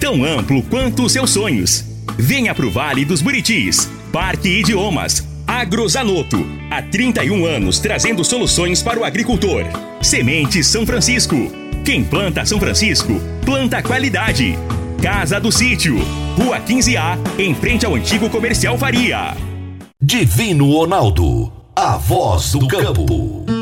Tão amplo quanto os seus sonhos. Venha pro Vale dos Buritis. Parque Idiomas. Agrozanoto. Há 31 anos trazendo soluções para o agricultor. Sementes São Francisco. Quem planta São Francisco, planta qualidade. Casa do Sítio. Rua 15A, em frente ao antigo comercial Faria. Divino Ronaldo. A voz do campo.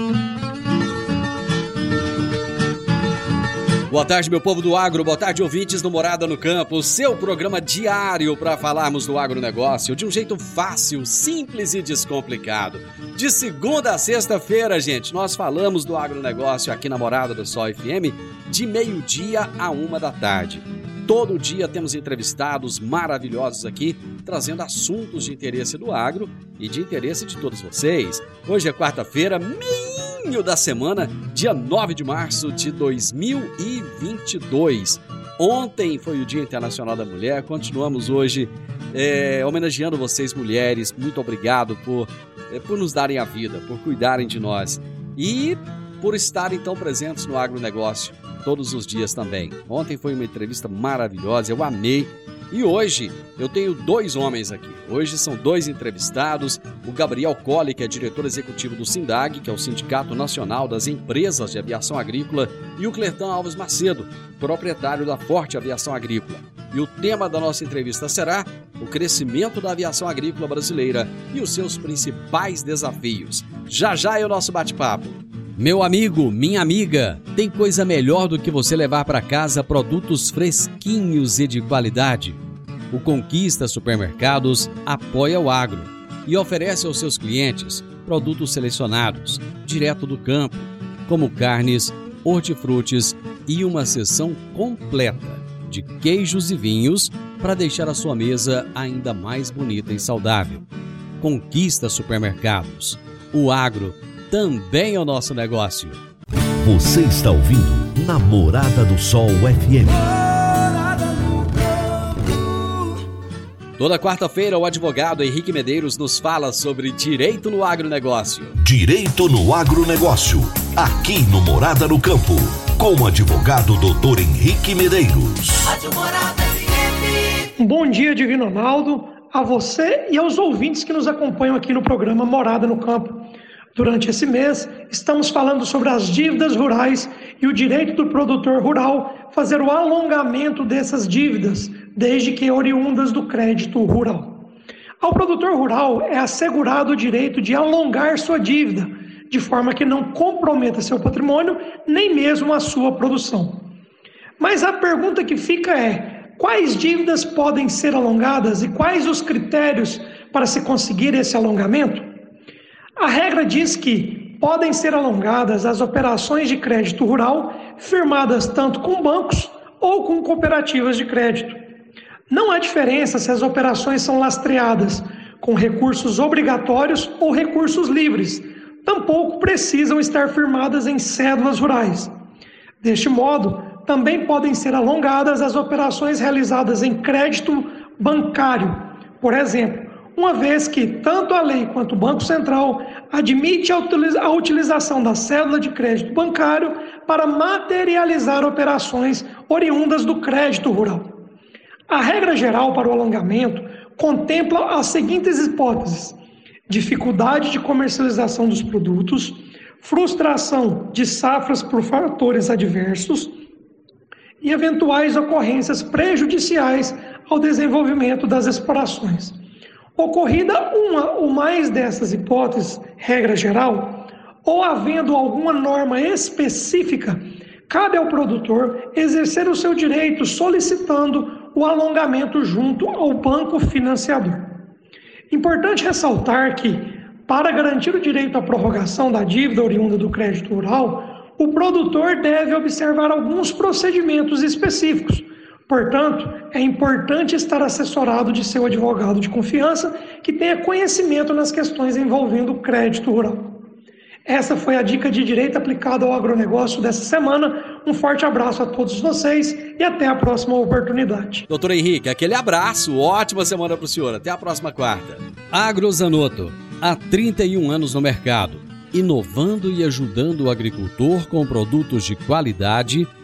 Boa tarde, meu povo do agro. Boa tarde, ouvintes do Morada no Campo. Seu programa diário para falarmos do agronegócio de um jeito fácil, simples e descomplicado. De segunda a sexta-feira, gente, nós falamos do agronegócio aqui na Morada do Sol FM de meio-dia a uma da tarde. Todo dia temos entrevistados maravilhosos aqui, trazendo assuntos de interesse do agro e de interesse de todos vocês. Hoje é quarta-feira, meio da semana, dia 9 de março de 2022. Ontem foi o Dia Internacional da Mulher, continuamos hoje é, homenageando vocês, mulheres. Muito obrigado por, é, por nos darem a vida, por cuidarem de nós e por estarem tão presentes no agronegócio todos os dias também. Ontem foi uma entrevista maravilhosa, eu amei. E hoje eu tenho dois homens aqui. Hoje são dois entrevistados: o Gabriel Colli, que é diretor executivo do SINDAG, que é o Sindicato Nacional das Empresas de Aviação Agrícola, e o Clertão Alves Macedo, proprietário da Forte Aviação Agrícola. E o tema da nossa entrevista será o crescimento da aviação agrícola brasileira e os seus principais desafios. Já já é o nosso bate-papo. Meu amigo, minha amiga, tem coisa melhor do que você levar para casa produtos fresquinhos e de qualidade? O Conquista Supermercados apoia o agro e oferece aos seus clientes produtos selecionados, direto do campo, como carnes, hortifrutis e uma seção completa de queijos e vinhos para deixar a sua mesa ainda mais bonita e saudável. Conquista Supermercados. O agro também é o nosso negócio. Você está ouvindo Namorada do Sol FM. Toda quarta-feira, o advogado Henrique Medeiros nos fala sobre direito no agronegócio. Direito no agronegócio, aqui no Morada no Campo, com o advogado doutor Henrique Medeiros. Um bom dia, Divino Ronaldo, a você e aos ouvintes que nos acompanham aqui no programa Morada no Campo. Durante esse mês, estamos falando sobre as dívidas rurais e o direito do produtor rural fazer o alongamento dessas dívidas, desde que oriundas do crédito rural. Ao produtor rural é assegurado o direito de alongar sua dívida, de forma que não comprometa seu patrimônio, nem mesmo a sua produção. Mas a pergunta que fica é: quais dívidas podem ser alongadas e quais os critérios para se conseguir esse alongamento? A regra diz que podem ser alongadas as operações de crédito rural firmadas tanto com bancos ou com cooperativas de crédito. Não há diferença se as operações são lastreadas com recursos obrigatórios ou recursos livres, tampouco precisam estar firmadas em cédulas rurais. Deste modo, também podem ser alongadas as operações realizadas em crédito bancário, por exemplo, uma vez que tanto a lei quanto o Banco Central admite a utilização da cédula de crédito bancário para materializar operações oriundas do crédito rural. A regra geral para o alongamento contempla as seguintes hipóteses: dificuldade de comercialização dos produtos, frustração de safras por fatores adversos e eventuais ocorrências prejudiciais ao desenvolvimento das explorações. Ocorrida uma ou mais dessas hipóteses, regra geral, ou havendo alguma norma específica, cabe ao produtor exercer o seu direito solicitando o alongamento junto ao banco financiador. Importante ressaltar que, para garantir o direito à prorrogação da dívida oriunda do crédito rural, o produtor deve observar alguns procedimentos específicos, Portanto, é importante estar assessorado de seu advogado de confiança que tenha conhecimento nas questões envolvendo crédito rural. Essa foi a dica de direito aplicado ao agronegócio dessa semana. Um forte abraço a todos vocês e até a próxima oportunidade. Doutor Henrique, aquele abraço, ótima semana para o senhor. Até a próxima quarta. Agrozanoto, há 31 anos no mercado, inovando e ajudando o agricultor com produtos de qualidade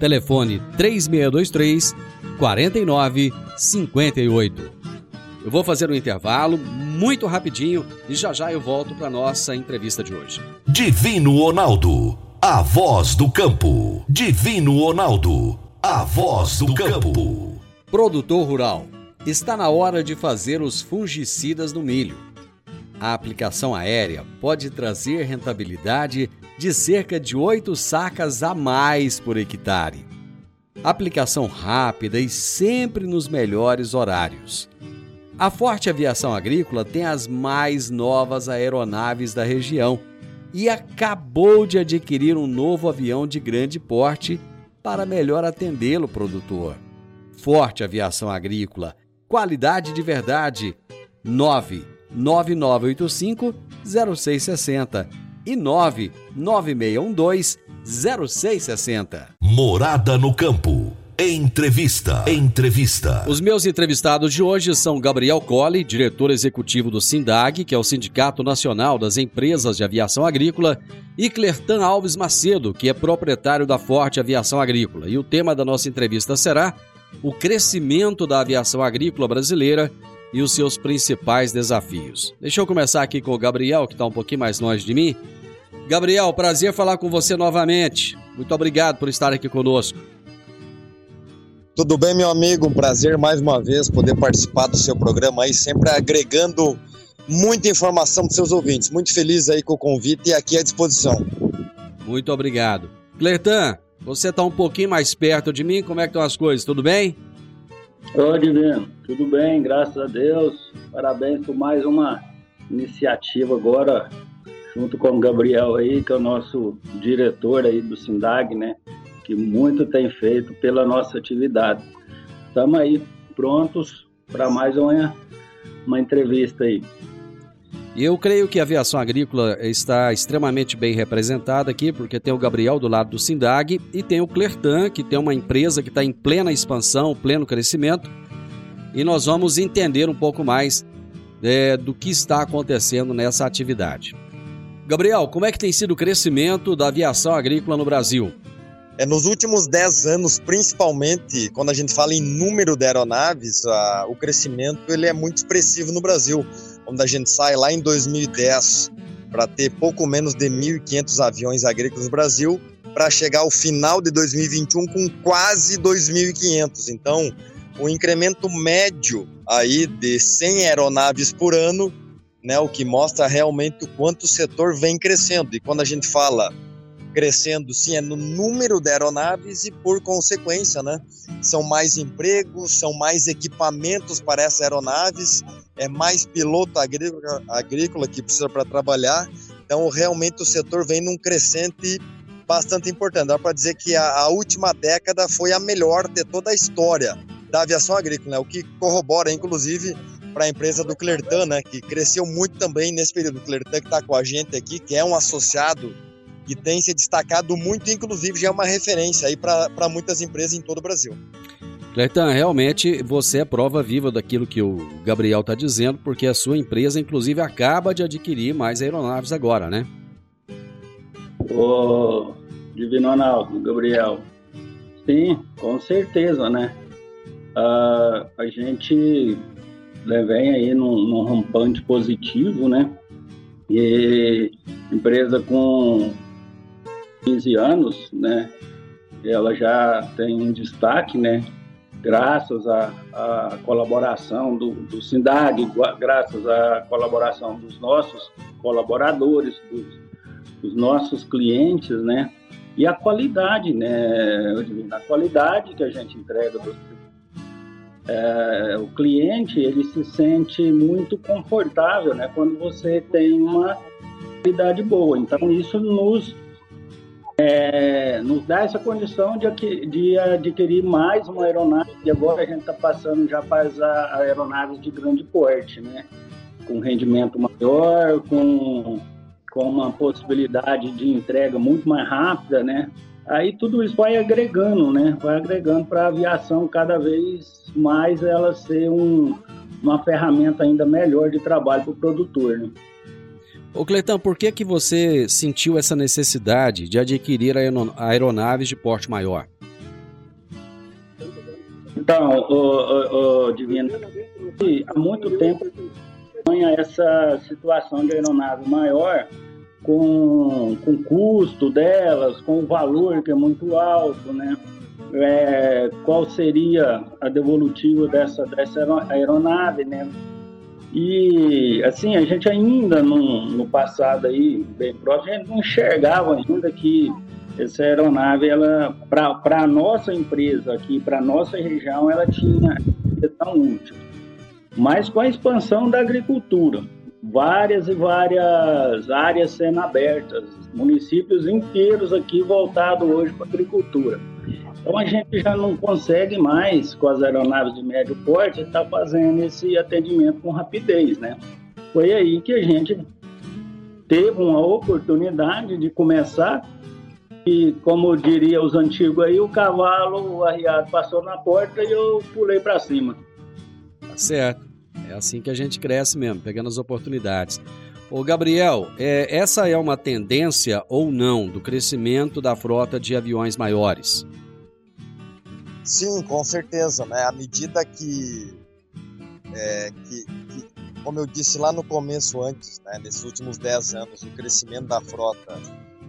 Telefone 3623 4958. Eu vou fazer um intervalo muito rapidinho e já já eu volto para nossa entrevista de hoje. Divino Ronaldo, a voz do campo. Divino Ronaldo, a voz do campo. Produtor rural, está na hora de fazer os fungicidas no milho. A aplicação aérea pode trazer rentabilidade de cerca de 8 sacas a mais por hectare. Aplicação rápida e sempre nos melhores horários. A Forte Aviação Agrícola tem as mais novas aeronaves da região e acabou de adquirir um novo avião de grande porte para melhor atendê-lo, produtor. Forte Aviação Agrícola, qualidade de verdade. 99985 0660 e 99612 0660. Morada no campo. Entrevista. Entrevista. Os meus entrevistados de hoje são Gabriel Colli, diretor executivo do SINDAG, que é o Sindicato Nacional das Empresas de Aviação Agrícola, e Clertan Alves Macedo, que é proprietário da Forte Aviação Agrícola. E o tema da nossa entrevista será o crescimento da aviação agrícola brasileira e os seus principais desafios. Deixa eu começar aqui com o Gabriel, que está um pouquinho mais longe de mim. Gabriel, prazer falar com você novamente. Muito obrigado por estar aqui conosco. Tudo bem, meu amigo? Um prazer mais uma vez poder participar do seu programa aí, sempre agregando muita informação para seus ouvintes. Muito feliz aí com o convite e aqui à disposição. Muito obrigado. Clertan, você está um pouquinho mais perto de mim, como é que estão as coisas? Tudo bem? Oi, Divino. Tudo bem, graças a Deus. Parabéns por mais uma iniciativa agora, junto com o Gabriel aí, que é o nosso diretor aí do SINDAG, né? Que muito tem feito pela nossa atividade. Estamos aí prontos para mais uma, uma entrevista aí. Eu creio que a aviação agrícola está extremamente bem representada aqui, porque tem o Gabriel do lado do Sindag e tem o Clertan, que tem uma empresa que está em plena expansão, pleno crescimento. E nós vamos entender um pouco mais é, do que está acontecendo nessa atividade. Gabriel, como é que tem sido o crescimento da aviação agrícola no Brasil? É, nos últimos 10 anos, principalmente, quando a gente fala em número de aeronaves, a, o crescimento ele é muito expressivo no Brasil quando a gente sai lá em 2010 para ter pouco menos de 1.500 aviões agrícolas no Brasil, para chegar ao final de 2021 com quase 2.500. Então, o incremento médio aí de 100 aeronaves por ano, né, o que mostra realmente o quanto o setor vem crescendo. E quando a gente fala crescendo, sim, é no número de aeronaves e por consequência, né, são mais empregos, são mais equipamentos para essas aeronaves, é mais piloto agrícola, agrícola que precisa para trabalhar. Então, realmente o setor vem num crescente bastante importante. Dá para dizer que a, a, última década foi a melhor de toda a história da aviação agrícola, né? o que corrobora, inclusive, para a empresa do Clertan, né? que cresceu muito também nesse período. O Clertan que está com a gente aqui, que é um associado que tem se destacado muito, inclusive já é uma referência aí para muitas empresas em todo o Brasil. Cleiton, realmente você é prova viva daquilo que o Gabriel está dizendo, porque a sua empresa, inclusive, acaba de adquirir mais aeronaves agora, né? Ô, Divino Ronaldo, Gabriel, sim, com certeza, né? Uh, a gente vem aí num, num rampante positivo, né? E empresa com 15 anos, né? Ela já tem um destaque, né? graças à, colaboração do, do SINDAG, graças à colaboração dos nossos colaboradores, dos, dos nossos clientes, né? E a qualidade, né? A qualidade que a gente entrega do, é, o cliente ele se sente muito confortável, né? Quando você tem uma qualidade boa. Então isso nos é, nos dá essa condição de, de, adquirir mais uma aeronave, e agora a gente está passando já para as aeronaves de grande porte, né? com rendimento maior, com, com uma possibilidade de entrega muito mais rápida, né? Aí tudo isso vai agregando, né? Vai agregando para a aviação cada vez mais ela ser um, uma ferramenta ainda melhor de trabalho para o produtor, né? Ô por que, que você sentiu essa necessidade de adquirir aeronaves de porte maior? Então, o, o, o Divino, há muito tempo essa situação de aeronave maior com, com custo delas, com o valor que é muito alto, né? É, qual seria a devolutiva dessa, dessa aeronave, né? E, assim, a gente ainda no, no passado aí, bem próximo, a gente não enxergava ainda que essa aeronave, ela, para a nossa empresa aqui, para a nossa região, ela tinha tão útil. Mas com a expansão da agricultura, várias e várias áreas sendo abertas, municípios inteiros aqui voltados hoje para a agricultura. Então a gente já não consegue mais, com as aeronaves de médio porte, estar tá fazendo esse atendimento com rapidez, né? Foi aí que a gente teve uma oportunidade de começar e, como diria os antigos aí, o cavalo arriado passou na porta e eu pulei para cima. Tá certo. É assim que a gente cresce mesmo, pegando as oportunidades. Ô Gabriel, é, essa é uma tendência ou não do crescimento da frota de aviões maiores? Sim, com certeza, né? À medida que, é, que, que, como eu disse lá no começo antes, né, nesses últimos 10 anos, o crescimento da frota,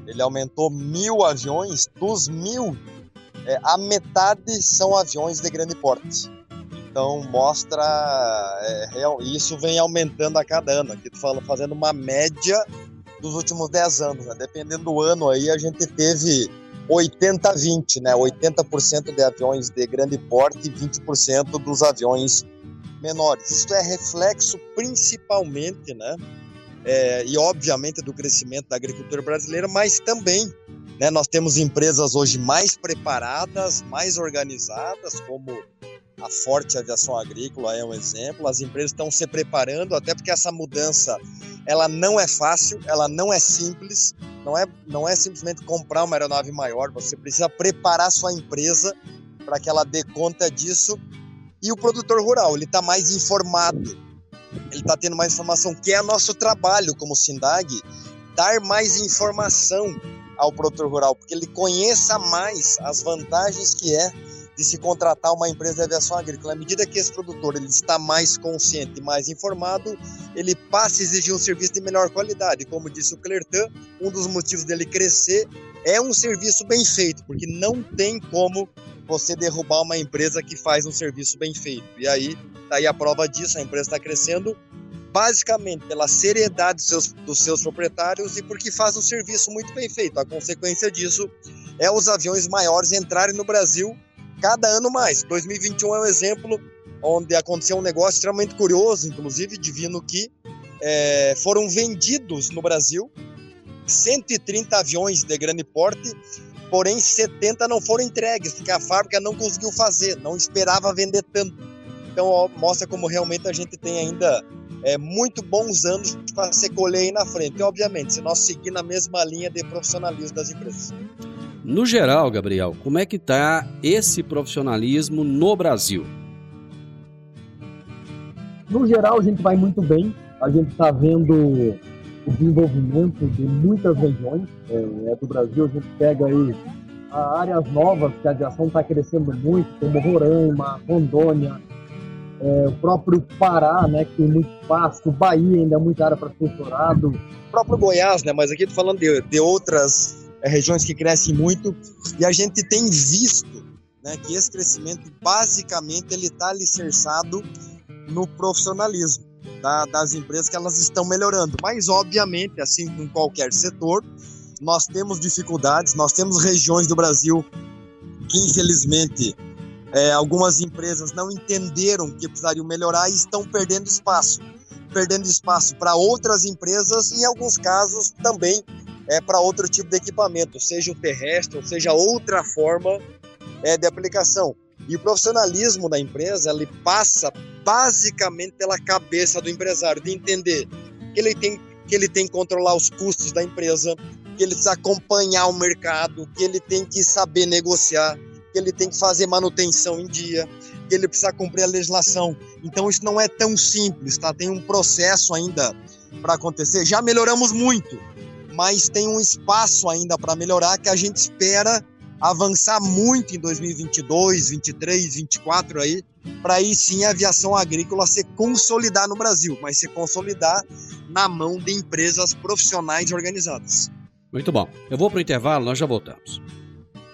ele aumentou mil aviões, dos mil, é, a metade são aviões de grande porte. Então mostra, é, real, isso vem aumentando a cada ano, aqui tu fala, fazendo uma média dos últimos 10 anos, né? dependendo do ano aí a gente teve 80-20, né? 80% de aviões de grande porte e 20% dos aviões menores. Isso é reflexo principalmente, né? É, e obviamente do crescimento da agricultura brasileira, mas também né, nós temos empresas hoje mais preparadas, mais organizadas, como a Forte Aviação Agrícola é um exemplo. As empresas estão se preparando, até porque essa mudança ela não é fácil, ela não é simples, não é, não é simplesmente comprar uma aeronave maior, você precisa preparar sua empresa para que ela dê conta disso. E o produtor rural, ele está mais informado, ele está tendo mais informação, que é nosso trabalho como Sindag, dar mais informação ao produtor rural, porque ele conheça mais as vantagens que é de se contratar uma empresa de aviação agrícola. À medida que esse produtor ele está mais consciente, mais informado, ele passa a exigir um serviço de melhor qualidade. Como disse o Clertan, um dos motivos dele crescer é um serviço bem feito, porque não tem como você derrubar uma empresa que faz um serviço bem feito. E aí, tá aí a prova disso, a empresa está crescendo basicamente pela seriedade dos seus, dos seus proprietários e porque faz um serviço muito bem feito. A consequência disso é os aviões maiores entrarem no Brasil cada ano mais. 2021 é um exemplo onde aconteceu um negócio extremamente curioso, inclusive divino, que é, foram vendidos no Brasil 130 aviões de grande porte, porém 70 não foram entregues, porque a fábrica não conseguiu fazer, não esperava vender tanto. Então ó, mostra como realmente a gente tem ainda é, muito bons anos para se colher aí na frente. E obviamente, se nós seguir na mesma linha de profissionalismo das empresas. No geral, Gabriel, como é que está esse profissionalismo no Brasil? No geral, a gente vai muito bem. A gente está vendo o desenvolvimento de muitas regiões é, é, do Brasil. A gente pega aí áreas novas que a aviação está crescendo muito, como Roraima, Rondônia, é, o próprio Pará, né, que tem muito espaço, Bahia ainda é muita área para ser explorado. O próprio Goiás, né, mas aqui estou falando de, de outras é, regiões que crescem muito, e a gente tem visto né, que esse crescimento basicamente ele está alicerçado no profissionalismo da, das empresas que elas estão melhorando. Mas obviamente, assim como em qualquer setor, nós temos dificuldades, nós temos regiões do Brasil que infelizmente é, algumas empresas não entenderam que precisariam melhorar e estão perdendo espaço. Perdendo espaço para outras empresas e, em alguns casos, também é, para outro tipo de equipamento, seja o terrestre, ou seja outra forma é, de aplicação. E o profissionalismo da empresa ele passa basicamente pela cabeça do empresário, de entender que ele tem que ele tem que controlar os custos da empresa, que ele precisa acompanhar o mercado, que ele tem que saber negociar, que ele tem que fazer manutenção em dia, que ele precisa cumprir a legislação. Então isso não é tão simples, tá? Tem um processo ainda para acontecer. Já melhoramos muito, mas tem um espaço ainda para melhorar que a gente espera avançar muito em 2022, 23, 24 aí, para aí sim a aviação agrícola se consolidar no Brasil, mas se consolidar na mão de empresas profissionais organizadas. Muito bom. Eu vou para o intervalo, nós já voltamos.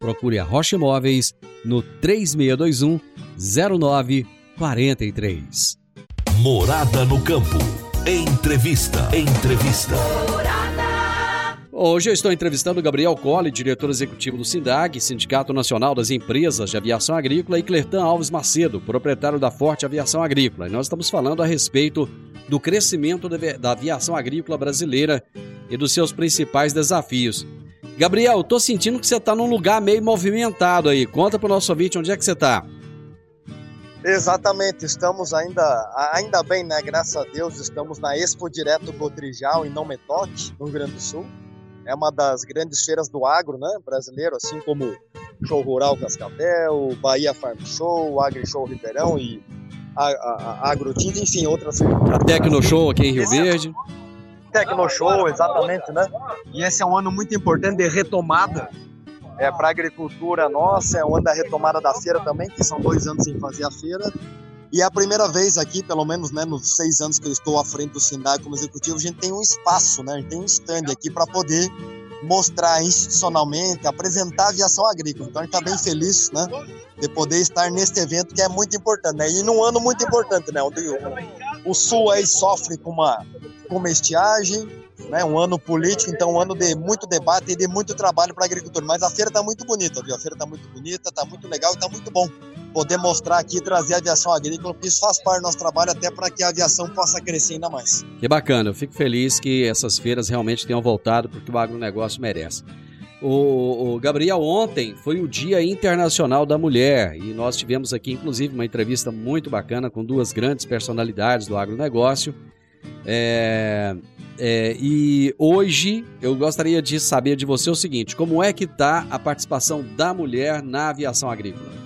Procure a Rocha Imóveis no 3621 0943. Morada no campo. Entrevista. Entrevista. Hoje eu estou entrevistando Gabriel Colli, diretor executivo do SINDAG, Sindicato Nacional das Empresas de Aviação Agrícola, e Clertan Alves Macedo, proprietário da Forte Aviação Agrícola. E nós estamos falando a respeito do crescimento da aviação agrícola brasileira e dos seus principais desafios. Gabriel, tô sentindo que você tá num lugar meio movimentado aí. Conta pro nosso ouvinte onde é que você tá. Exatamente, estamos ainda, ainda bem, né? Graças a Deus, estamos na Expo Direto Botrijal, em Não Me Toque, no Rio Grande do Sul. É uma das grandes feiras do agro, né? Brasileiro, assim como Show Rural Cascavel, Bahia Farm Show, Agri Show Ribeirão e a, a, a Agrotinta, enfim, outras. A Tecno Show aqui em Rio Verde. Show, exatamente, né? E esse é um ano muito importante de retomada é, para a agricultura nossa, é um ano da retomada da feira também, que são dois anos sem fazer a feira. E é a primeira vez aqui, pelo menos né, nos seis anos que eu estou à frente do Sindai como executivo, a gente tem um espaço, né? A gente tem um stand aqui para poder mostrar institucionalmente, apresentar a aviação agrícola. Então a gente está bem feliz né, de poder estar neste evento que é muito importante. Né? E num ano muito importante, né? Onde o, o Sul aí sofre com uma, com estiagem, né? um ano político, então um ano de muito debate e de muito trabalho para a agricultura. Mas a feira está muito bonita, viu? A feira está muito bonita, está muito legal e está muito bom poder mostrar aqui e trazer a aviação agrícola, porque isso faz parte do nosso trabalho até para que a aviação possa crescer ainda mais. Que bacana, eu fico feliz que essas feiras realmente tenham voltado, porque o agronegócio merece. O, o, Gabriel, ontem foi o Dia Internacional da Mulher e nós tivemos aqui, inclusive, uma entrevista muito bacana com duas grandes personalidades do agronegócio. É, é, e hoje eu gostaria de saber de você o seguinte: como é que está a participação da mulher na aviação agrícola?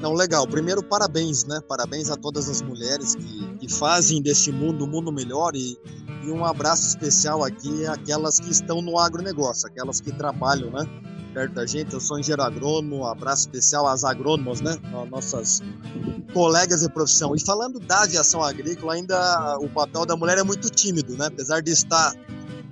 Não, legal. Primeiro, parabéns, né? Parabéns a todas as mulheres que, que fazem desse mundo um mundo melhor e, e um abraço especial aqui àquelas que estão no agronegócio, aquelas que trabalham, né? Perto da gente. Eu sou engenheiro agrônomo, um abraço especial às agrônomas, né? Nossas colegas de profissão. E falando da aviação agrícola, ainda o papel da mulher é muito tímido, né? Apesar de estar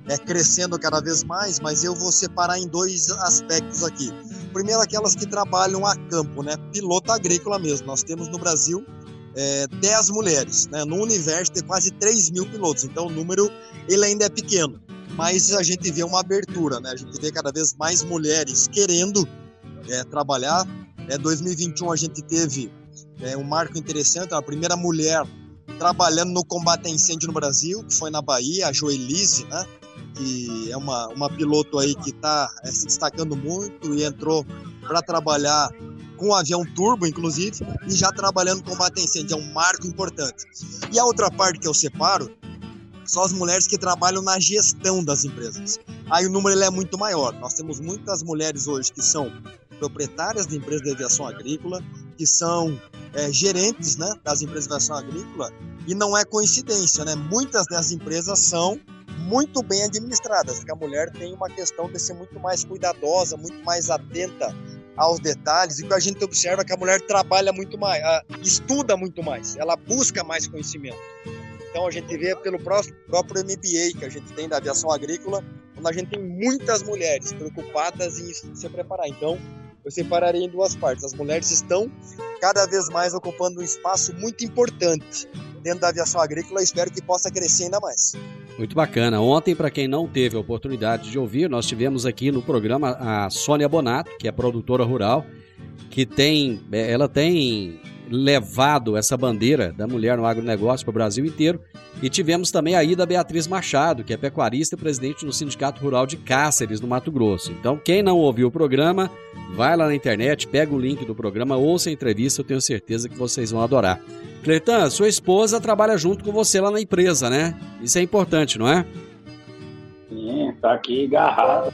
é, crescendo cada vez mais, mas eu vou separar em dois aspectos aqui. Primeiro, aquelas que trabalham a campo, né? Piloto agrícola mesmo. Nós temos no Brasil é, 10 mulheres, né? No universo tem quase 3 mil pilotos, então o número ele ainda é pequeno mas a gente vê uma abertura, né? A gente vê cada vez mais mulheres querendo é, trabalhar. É, 2021 a gente teve é, um marco interessante, a primeira mulher trabalhando no combate a incêndio no Brasil, que foi na Bahia, a Joelise, né? Que é uma, uma piloto aí que está é, se destacando muito e entrou para trabalhar com um avião turbo, inclusive, e já trabalhando no combate a incêndio. É um marco importante. E a outra parte que eu separo são as mulheres que trabalham na gestão das empresas. Aí o número ele é muito maior. Nós temos muitas mulheres hoje que são proprietárias de empresas de aviação agrícola, que são é, gerentes né, das empresas de aviação agrícola, e não é coincidência, né? Muitas dessas empresas são muito bem administradas, porque a mulher tem uma questão de ser muito mais cuidadosa, muito mais atenta aos detalhes, e o que a gente observa é que a mulher trabalha muito mais, estuda muito mais, ela busca mais conhecimento. Então a gente vê pelo próprio MBA que a gente tem da aviação agrícola, onde a gente tem muitas mulheres preocupadas em se preparar. Então eu separaria em duas partes. As mulheres estão cada vez mais ocupando um espaço muito importante dentro da aviação agrícola e espero que possa crescer ainda mais. Muito bacana. Ontem, para quem não teve a oportunidade de ouvir, nós tivemos aqui no programa a Sônia Bonato, que é produtora rural, que tem, é, ela tem levado essa bandeira da mulher no agronegócio para o Brasil inteiro. E tivemos também a ida Beatriz Machado, que é pecuarista e presidente do Sindicato Rural de Cáceres, no Mato Grosso. Então, quem não ouviu o programa, vai lá na internet, pega o link do programa, ouça a entrevista, eu tenho certeza que vocês vão adorar. Cleitan, sua esposa trabalha junto com você lá na empresa, né? Isso é importante, não é? Sim, tá aqui agarrado.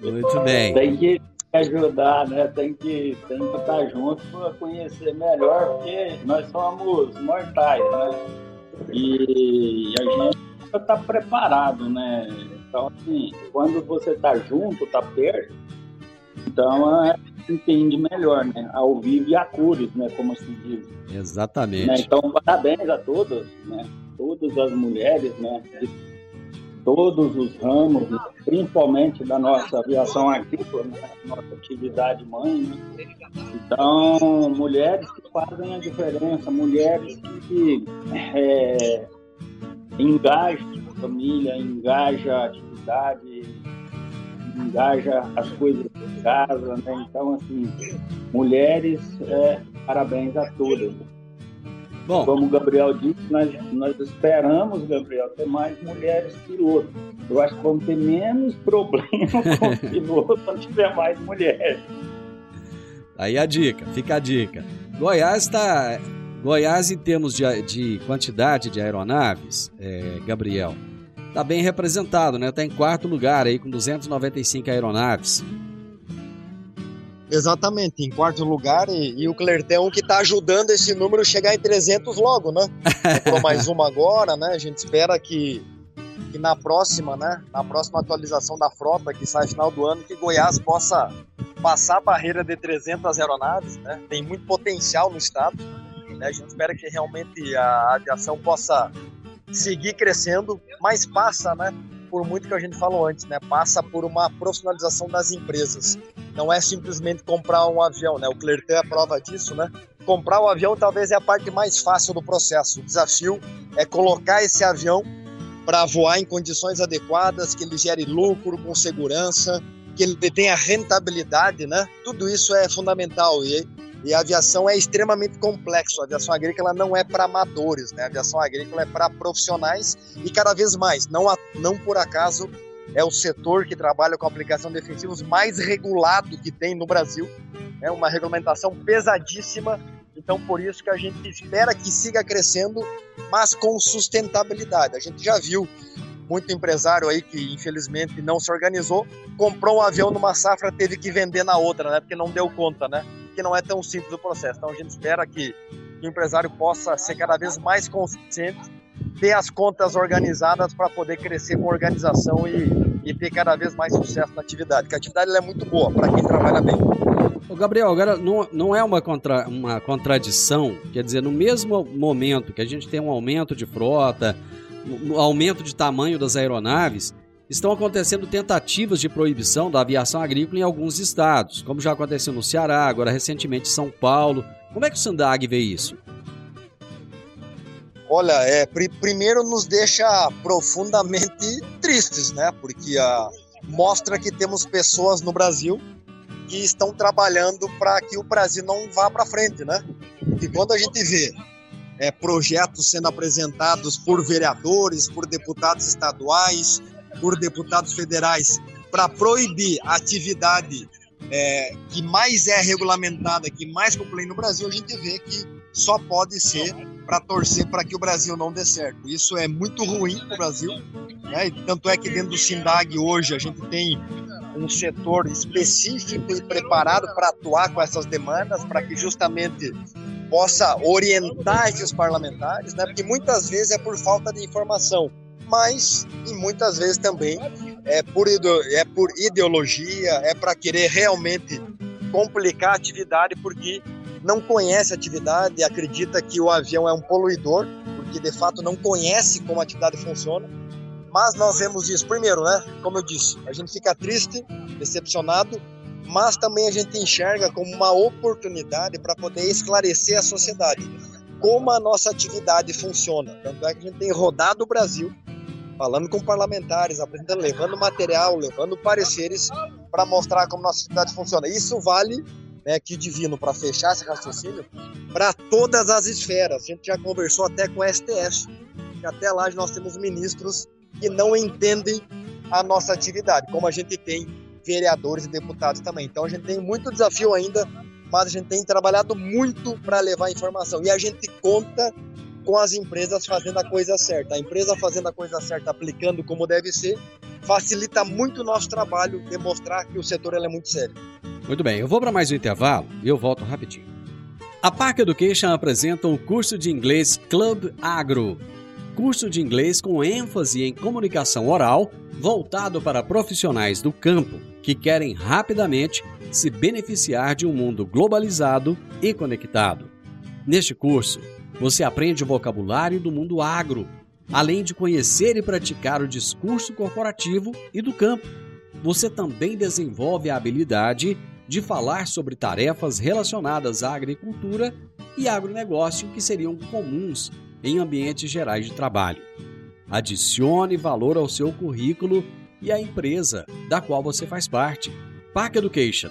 Muito bem. Tem que ajudar, né? Tem que, tem que estar junto para conhecer melhor, porque nós somos mortais, né? E a gente está preparado, né? Então, assim, quando você está junto, está perto, então é, entende melhor, né? Ao vivo e a cores, né? Como se diz. Exatamente. Né? Então, parabéns a todas, né? Todas as mulheres, né? Todos os ramos, principalmente da nossa aviação agrícola, né? nossa atividade mãe. Né? Então, mulheres que fazem a diferença, mulheres que é, engajam a família, engajam a atividade, engaja as coisas de casa, né? Então, assim, mulheres, é, parabéns a todas. Bom, Como o Gabriel disse, nós, nós esperamos, Gabriel, ter mais mulheres pilotos. Eu acho que vamos ter menos problema com pilotos quando tiver mais mulheres. Aí a dica, fica a dica. Goiás está. Goiás, em termos de, de quantidade de aeronaves, é, Gabriel, está bem representado, né? Está em quarto lugar aí com 295 aeronaves. Exatamente, em quarto lugar, e, e o Clertão que está ajudando esse número chegar em 300 logo, né? Comprou mais uma agora, né? A gente espera que, que na próxima, né? Na próxima atualização da frota, que sai final do ano, que Goiás possa passar a barreira de 300 aeronaves, né? Tem muito potencial no estado, né? A gente espera que realmente a aviação possa seguir crescendo, mas passa, né? Por muito que a gente falou antes, né? Passa por uma profissionalização das empresas. Não é simplesmente comprar um avião, né? O Clertan é a prova disso, né? Comprar o um avião talvez é a parte mais fácil do processo. O desafio é colocar esse avião para voar em condições adequadas, que ele gere lucro com segurança, que ele tenha rentabilidade, né? Tudo isso é fundamental e e a aviação é extremamente complexo. A aviação agrícola não é para amadores, né? A aviação agrícola é para profissionais e cada vez mais. Não, não por acaso é o setor que trabalha com aplicação de defensivos mais regulado que tem no Brasil. É uma regulamentação pesadíssima. Então, por isso que a gente espera que siga crescendo, mas com sustentabilidade. A gente já viu muito empresário aí que infelizmente não se organizou, comprou um avião numa safra, teve que vender na outra, né? Porque não deu conta, né? Que não é tão simples o processo. Então a gente espera que o empresário possa ser cada vez mais consciente, ter as contas organizadas para poder crescer com organização e, e ter cada vez mais sucesso na atividade, porque a atividade é muito boa para quem trabalha bem. Ô Gabriel, agora não, não é uma, contra, uma contradição, quer dizer, no mesmo momento que a gente tem um aumento de frota, um aumento de tamanho das aeronaves, estão acontecendo tentativas de proibição da aviação agrícola em alguns estados, como já aconteceu no Ceará, agora recentemente em São Paulo. Como é que o Sandag vê isso? Olha, é, pr primeiro nos deixa profundamente tristes, né? Porque a, mostra que temos pessoas no Brasil que estão trabalhando para que o Brasil não vá para frente, né? E quando a gente vê é, projetos sendo apresentados por vereadores, por deputados estaduais, por deputados federais, para proibir a atividade é, que mais é regulamentada, que mais popula no Brasil, a gente vê que só pode ser para torcer para que o Brasil não dê certo. Isso é muito ruim para o Brasil. Né? Tanto é que dentro do SINDAG hoje a gente tem um setor específico e preparado para atuar com essas demandas, para que justamente possa orientar esses parlamentares, né? porque muitas vezes é por falta de informação, mas e muitas vezes também é por, é por ideologia, é para querer realmente complicar a atividade, porque não conhece a atividade, acredita que o avião é um poluidor, porque de fato não conhece como a atividade funciona. Mas nós vemos isso, primeiro, né? Como eu disse, a gente fica triste, decepcionado, mas também a gente enxerga como uma oportunidade para poder esclarecer a sociedade como a nossa atividade funciona. Tanto é que a gente tem rodado o Brasil falando com parlamentares, apresentando, levando material, levando pareceres para mostrar como nossa atividade funciona. Isso vale né, que divino para fechar esse raciocínio para todas as esferas. A gente já conversou até com o STF, que até lá nós temos ministros que não entendem a nossa atividade, como a gente tem vereadores e deputados também. Então a gente tem muito desafio ainda, mas a gente tem trabalhado muito para levar informação e a gente conta com as empresas fazendo a coisa certa. A empresa fazendo a coisa certa, aplicando como deve ser, facilita muito o nosso trabalho, demonstrar que o setor é muito sério. Muito bem, eu vou para mais um intervalo e eu volto rapidinho. A Park Education apresenta o curso de inglês Club Agro. Curso de inglês com ênfase em comunicação oral, voltado para profissionais do campo que querem rapidamente se beneficiar de um mundo globalizado e conectado. Neste curso, você aprende o vocabulário do mundo agro, além de conhecer e praticar o discurso corporativo e do campo. Você também desenvolve a habilidade de falar sobre tarefas relacionadas à agricultura e agronegócio que seriam comuns em ambientes gerais de trabalho. Adicione valor ao seu currículo e à empresa da qual você faz parte. Park Education,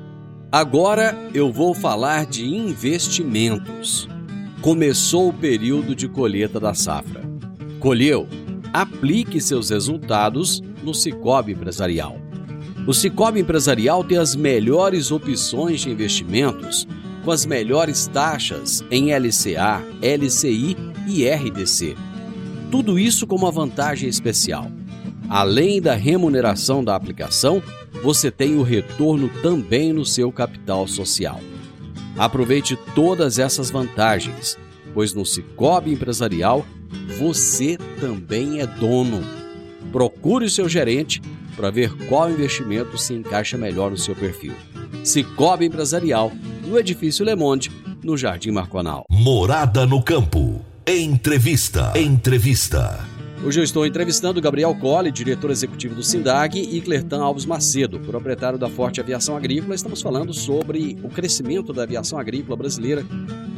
agora eu vou falar de investimentos. Começou o período de colheita da safra. Colheu? Aplique seus resultados no Cicobi Empresarial. O Cicobi Empresarial tem as melhores opções de investimentos, com as melhores taxas em LCA, LCI e RDC. Tudo isso com uma vantagem especial. Além da remuneração da aplicação, você tem o retorno também no seu capital social. Aproveite todas essas vantagens, pois no Cicobi Empresarial você também é dono. Procure o seu gerente para ver qual investimento se encaixa melhor no seu perfil. Cicobi Empresarial, no Edifício Le Monde, no Jardim Marconal. Morada no Campo. Entrevista. Entrevista. Hoje eu estou entrevistando Gabriel Colli, diretor executivo do SINDAG, e Clertan Alves Macedo, proprietário da Forte Aviação Agrícola. Estamos falando sobre o crescimento da aviação agrícola brasileira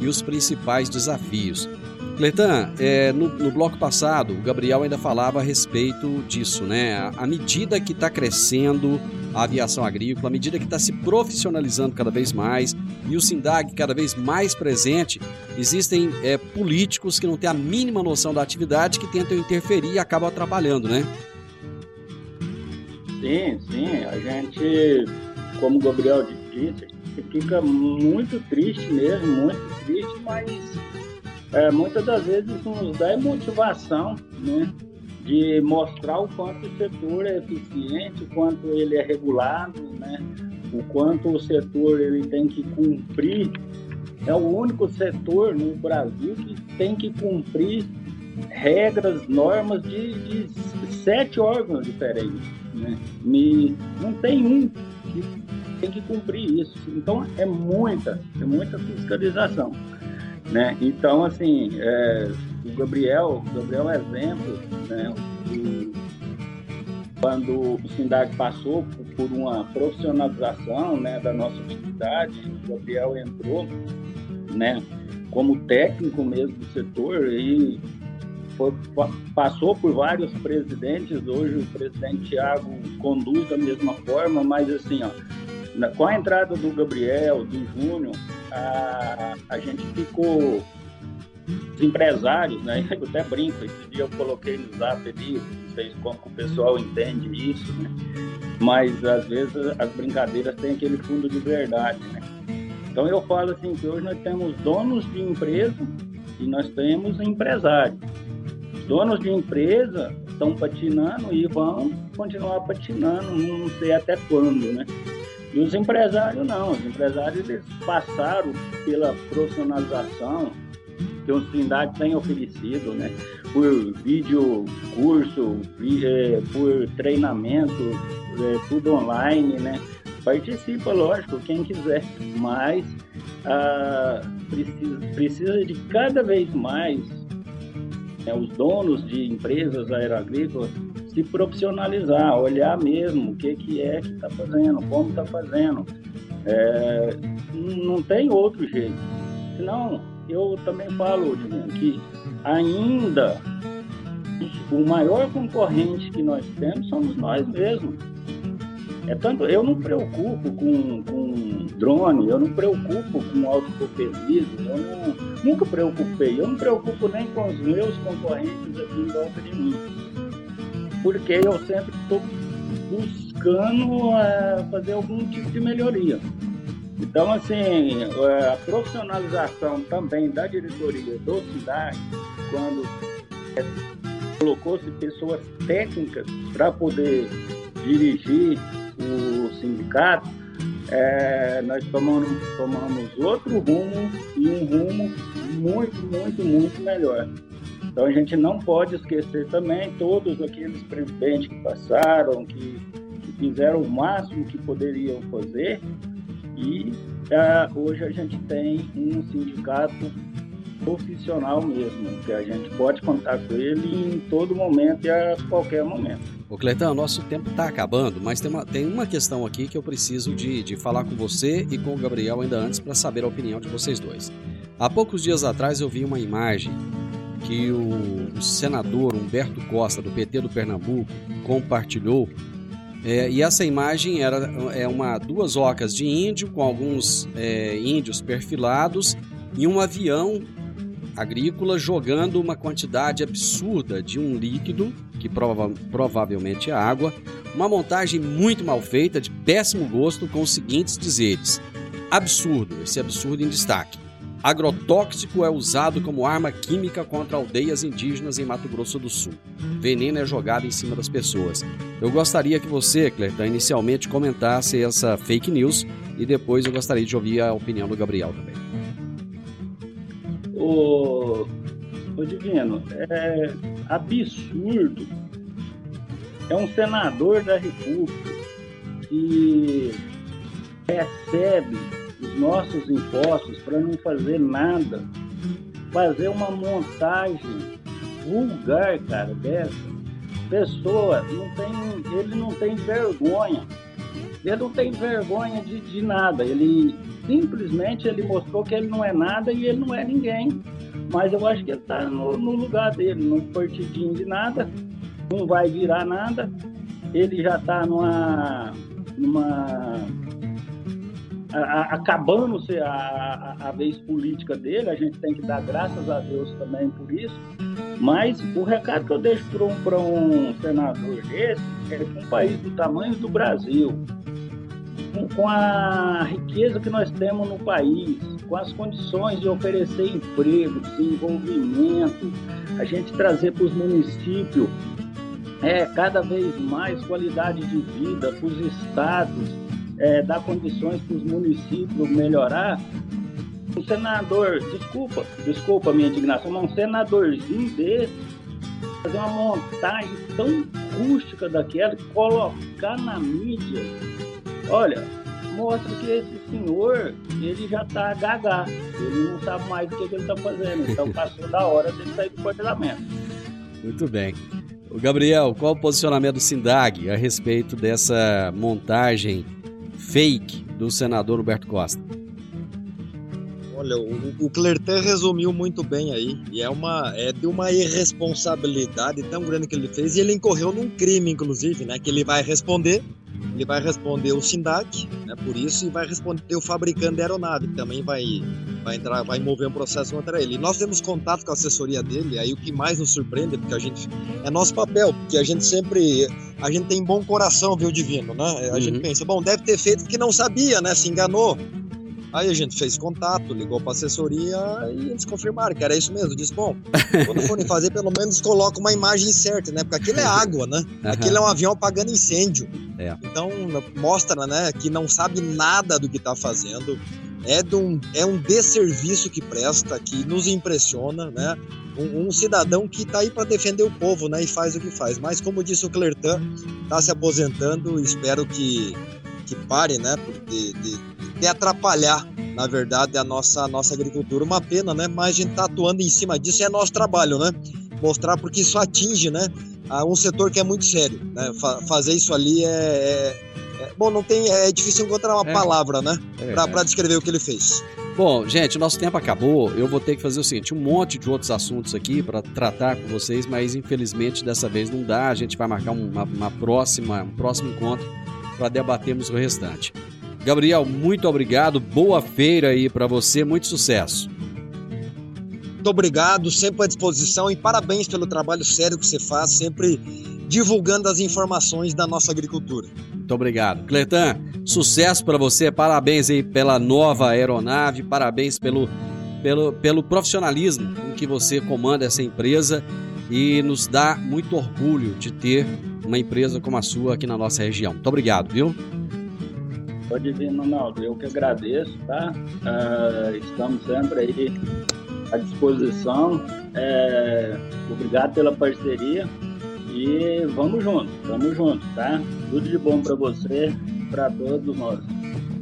e os principais desafios. Cleitan, é, no, no, bloco passado, o Gabriel ainda falava a respeito disso, né? À medida que está crescendo a aviação agrícola, à medida que está se profissionalizando cada vez mais e o SINDAG cada vez mais presente, existem é, políticos que não têm a mínima noção da atividade que tentam interferir e acabam atrapalhando, né? Sim, sim. A gente, como o Gabriel disse, fica muito triste mesmo, muito triste, mas é, muitas das vezes nos dá motivação, né? De mostrar o quanto o setor é eficiente, o quanto ele é regulado, né? O quanto o setor ele tem que cumprir. É o único setor no Brasil que tem que cumprir regras, normas de, de sete órgãos diferentes. Né? Me, não tem um que tem que cumprir isso. Então é muita, é muita fiscalização. Né? Então, assim, é, o Gabriel, o Gabriel é exemplo, né? Quando o Sindag passou por uma profissionalização né, da nossa atividade, o Gabriel entrou né, como técnico mesmo do setor e foi, passou por vários presidentes, hoje o presidente Tiago conduz da mesma forma, mas assim, ó, com a entrada do Gabriel, do Júnior, a, a gente ficou os empresários, né? Eu até brinco, esse dia eu coloquei no zap ali, não sei como o pessoal entende isso, né? Mas às vezes as brincadeiras têm aquele fundo de verdade, né? Então eu falo assim que hoje nós temos donos de empresa e nós temos empresários donos de empresa estão patinando e vão continuar patinando, não sei até quando, né? E os empresários não, os empresários eles passaram pela profissionalização que o Trindade tem oferecido, né? Por vídeo curso, é, por treinamento, é, tudo online, né? Participa, lógico, quem quiser, mas ah, precisa, precisa de cada vez mais né, os donos de empresas aeroagrícolas se profissionalizar, olhar mesmo o que, que é que está fazendo, como está fazendo. É, não tem outro jeito. Senão, eu também falo, Divino, que ainda o maior concorrente que nós temos somos nós mesmos. É tanto, eu não me preocupo com, com drone, eu não me preocupo com autocopelismo, eu não, nunca preocupei, eu não me preocupo nem com os meus concorrentes aqui em volta de mim. Porque eu sempre estou buscando uh, fazer algum tipo de melhoria. Então, assim, uh, a profissionalização também da diretoria do cidade, quando colocou-se pessoas técnicas para poder dirigir o sindicato, é, nós tomamos, tomamos outro rumo e um rumo muito, muito, muito melhor. Então a gente não pode esquecer também todos aqueles presidentes que passaram, que, que fizeram o máximo que poderiam fazer e é, hoje a gente tem um sindicato profissional mesmo, que a gente pode contar com ele em todo momento e a qualquer momento. Ô Cletão, nosso tempo está acabando, mas tem uma, tem uma questão aqui que eu preciso de, de falar com você e com o Gabriel ainda antes para saber a opinião de vocês dois. Há poucos dias atrás eu vi uma imagem que o, o senador Humberto Costa, do PT do Pernambuco, compartilhou. É, e essa imagem era é uma, duas ocas de índio com alguns é, índios perfilados e um avião agrícola jogando uma quantidade absurda de um líquido, que prova provavelmente é água, uma montagem muito mal feita, de péssimo gosto, com os seguintes dizeres: absurdo, esse absurdo em destaque. Agrotóxico é usado como arma química contra aldeias indígenas em Mato Grosso do Sul. Veneno é jogado em cima das pessoas. Eu gostaria que você, Clertan, inicialmente comentasse essa fake news e depois eu gostaria de ouvir a opinião do Gabriel também. Ô, ô Divino, é absurdo. É um senador da República que recebe os nossos impostos para não fazer nada, fazer uma montagem vulgar, cara, dessa. Pessoa, não tem, ele não tem vergonha. Ele não tem vergonha de, de nada. Ele simplesmente ele mostrou que ele não é nada e ele não é ninguém. Mas eu acho que ele está no, no, lugar dele, num partidinho de nada, não vai virar nada. Ele já está numa. numa acabando-se a, a, a, vez política dele, a gente tem que dar graças a Deus também por isso, Mas o recado que eu deixo para um, um senador desse é que um país do tamanho do Brasil, com, com a riqueza que nós temos no país, com as condições de oferecer emprego, desenvolvimento, a gente trazer para os municípios é, cada vez mais qualidade de vida para os estados, é, dar condições para os municípios melhorar. Um senador, desculpa, desculpa a minha indignação, mas um senadorzinho desse fazer uma montagem tão rústica daquela, colocar na mídia, olha, mostra que esse senhor, ele já está gaga, ele não sabe mais o que, que ele está fazendo, então passou da hora dele sair do quartelamento. Muito bem. O Gabriel, qual o posicionamento do Sindag a respeito dessa montagem fake do senador Roberto Costa? Olha, o, o Clertan resumiu muito bem aí. E é, uma, é de uma irresponsabilidade tão grande que ele fez. E ele incorreu num crime, inclusive, né? Que ele vai responder. Ele vai responder o SINDAC, né, por isso, e vai responder o fabricante da aeronave, que também vai, vai entrar, vai mover um processo contra ele. E nós temos contato com a assessoria dele, aí o que mais nos surpreende, porque a gente é nosso papel, porque a gente sempre a gente tem bom coração, viu, divino, né? A uhum. gente pensa, bom, deve ter feito que não sabia, né? Se enganou. Aí a gente fez contato, ligou para assessoria e eles confirmaram que era isso mesmo. Disse, bom, quando forem fazer, pelo menos coloca uma imagem certa, né? Porque aquilo é água, né? Uhum. Aquilo é um avião apagando incêndio. É. Então, mostra, né, que não sabe nada do que está fazendo. É, de um, é um desserviço que presta, que nos impressiona, né? Um, um cidadão que está aí para defender o povo, né? E faz o que faz. Mas, como disse o Clertan, está se aposentando. Espero que, que pare, né? De, de de atrapalhar, na verdade, a nossa, a nossa agricultura. Uma pena, né? Mas a gente está atuando em cima disso e é nosso trabalho, né? Mostrar porque isso atinge, né? Um setor que é muito sério, né? fazer isso ali é, é, é, Bom, não tem. É difícil encontrar uma é, palavra, né? É para descrever o que ele fez. Bom, gente, nosso tempo acabou. Eu vou ter que fazer o seguinte: um monte de outros assuntos aqui para tratar com vocês, mas infelizmente dessa vez não dá. A gente vai marcar uma, uma próxima, um próximo encontro para debatermos o restante. Gabriel, muito obrigado. Boa feira aí para você, muito sucesso. Muito obrigado, sempre à disposição e parabéns pelo trabalho sério que você faz, sempre divulgando as informações da nossa agricultura. Muito obrigado. Cletan, sucesso para você, parabéns aí pela nova aeronave, parabéns pelo, pelo, pelo profissionalismo com que você comanda essa empresa e nos dá muito orgulho de ter uma empresa como a sua aqui na nossa região. Muito obrigado, viu? Pode vir, Ronaldo. Eu que agradeço, tá? Uh, estamos sempre aí à disposição. É, obrigado pela parceria e vamos junto, vamos junto, tá? Tudo de bom para você, para todos nós.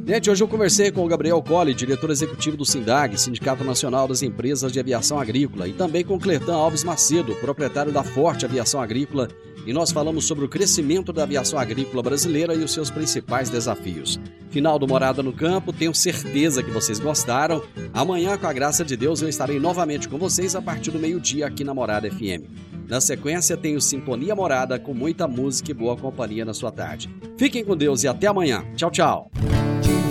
Gente, hoje eu conversei com o Gabriel Colli, diretor executivo do SINDAG, Sindicato Nacional das Empresas de Aviação Agrícola, e também com Clertan Alves Macedo, proprietário da Forte Aviação Agrícola, e nós falamos sobre o crescimento da aviação agrícola brasileira e os seus principais desafios. Final do Morada no Campo, tenho certeza que vocês gostaram. Amanhã, com a graça de Deus, eu estarei novamente com vocês a partir do meio-dia aqui na Morada FM. Na sequência, tenho Sintonia Morada com muita música e boa companhia na sua tarde. Fiquem com Deus e até amanhã. Tchau, tchau.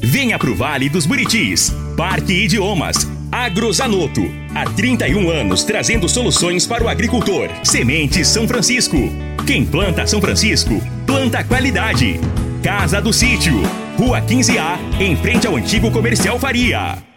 Venha pro Vale dos Buritis. Parque Idiomas. Agrozanoto. Há 31 anos trazendo soluções para o agricultor. Sementes São Francisco. Quem planta São Francisco, planta qualidade. Casa do Sítio. Rua 15A, em frente ao antigo comercial Faria.